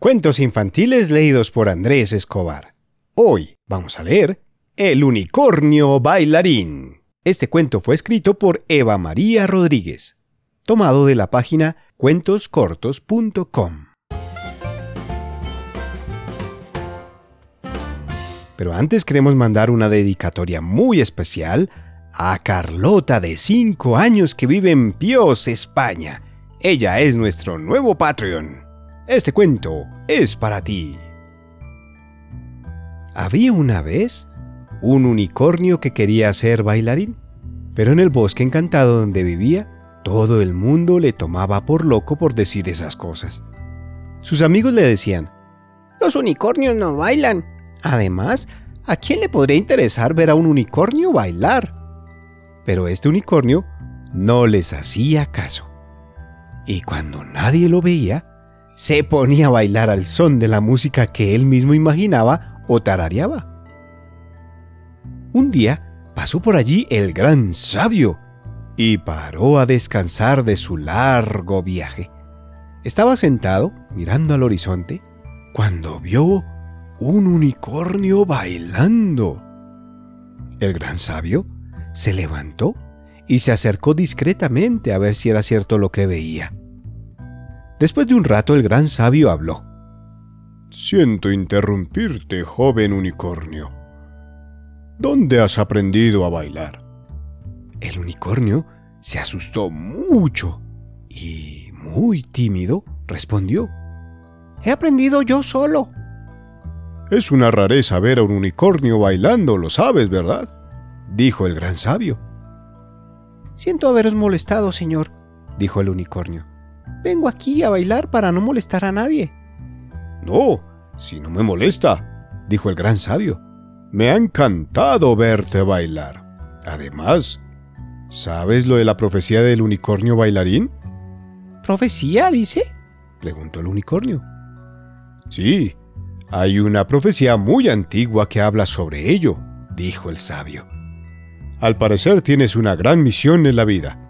Cuentos infantiles leídos por Andrés Escobar. Hoy vamos a leer El unicornio bailarín. Este cuento fue escrito por Eva María Rodríguez, tomado de la página cuentoscortos.com. Pero antes queremos mandar una dedicatoria muy especial a Carlota de 5 años que vive en Pios, España. Ella es nuestro nuevo Patreon. Este cuento es para ti. Había una vez un unicornio que quería ser bailarín, pero en el bosque encantado donde vivía, todo el mundo le tomaba por loco por decir esas cosas. Sus amigos le decían, Los unicornios no bailan. Además, ¿a quién le podría interesar ver a un unicornio bailar? Pero este unicornio no les hacía caso. Y cuando nadie lo veía, se ponía a bailar al son de la música que él mismo imaginaba o tarareaba. Un día pasó por allí el gran sabio y paró a descansar de su largo viaje. Estaba sentado mirando al horizonte cuando vio un unicornio bailando. El gran sabio se levantó y se acercó discretamente a ver si era cierto lo que veía. Después de un rato el gran sabio habló. Siento interrumpirte, joven unicornio. ¿Dónde has aprendido a bailar? El unicornio se asustó mucho y, muy tímido, respondió. He aprendido yo solo. Es una rareza ver a un unicornio bailando, lo sabes, ¿verdad? dijo el gran sabio. Siento haberos molestado, señor, dijo el unicornio. Vengo aquí a bailar para no molestar a nadie. No, si no me molesta, dijo el gran sabio. Me ha encantado verte bailar. Además, ¿sabes lo de la profecía del unicornio bailarín? ¿Profecía, dice? preguntó el unicornio. Sí, hay una profecía muy antigua que habla sobre ello, dijo el sabio. Al parecer tienes una gran misión en la vida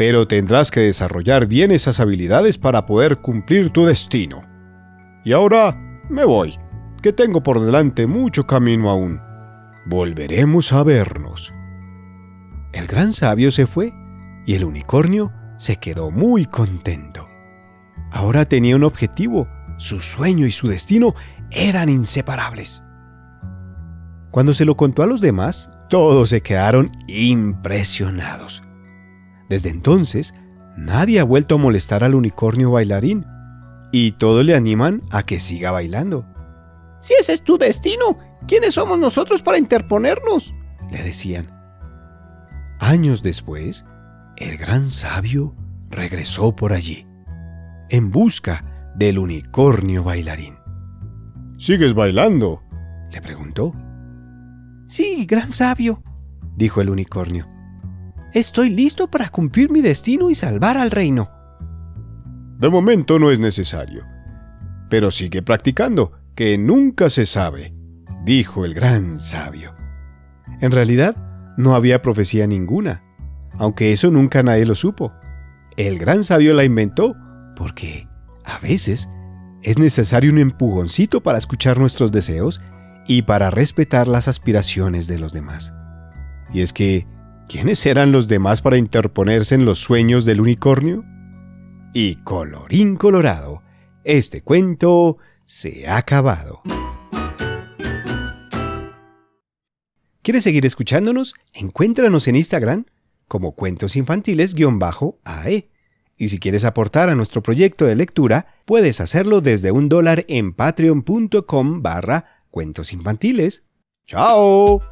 pero tendrás que desarrollar bien esas habilidades para poder cumplir tu destino. Y ahora me voy, que tengo por delante mucho camino aún. Volveremos a vernos. El gran sabio se fue y el unicornio se quedó muy contento. Ahora tenía un objetivo, su sueño y su destino eran inseparables. Cuando se lo contó a los demás, todos se quedaron impresionados. Desde entonces, nadie ha vuelto a molestar al unicornio bailarín, y todos le animan a que siga bailando. Si ese es tu destino, ¿quiénes somos nosotros para interponernos? le decían. Años después, el gran sabio regresó por allí, en busca del unicornio bailarín. ¿Sigues bailando? le preguntó. Sí, gran sabio, dijo el unicornio. Estoy listo para cumplir mi destino y salvar al reino. De momento no es necesario. Pero sigue practicando, que nunca se sabe, dijo el gran sabio. En realidad, no había profecía ninguna, aunque eso nunca nadie lo supo. El gran sabio la inventó porque, a veces, es necesario un empujoncito para escuchar nuestros deseos y para respetar las aspiraciones de los demás. Y es que ¿Quiénes eran los demás para interponerse en los sueños del unicornio? Y colorín colorado, este cuento se ha acabado. ¿Quieres seguir escuchándonos? Encuéntranos en Instagram como Cuentos Infantiles-AE. Y si quieres aportar a nuestro proyecto de lectura, puedes hacerlo desde un dólar en patreon.com barra cuentos infantiles. ¡Chao!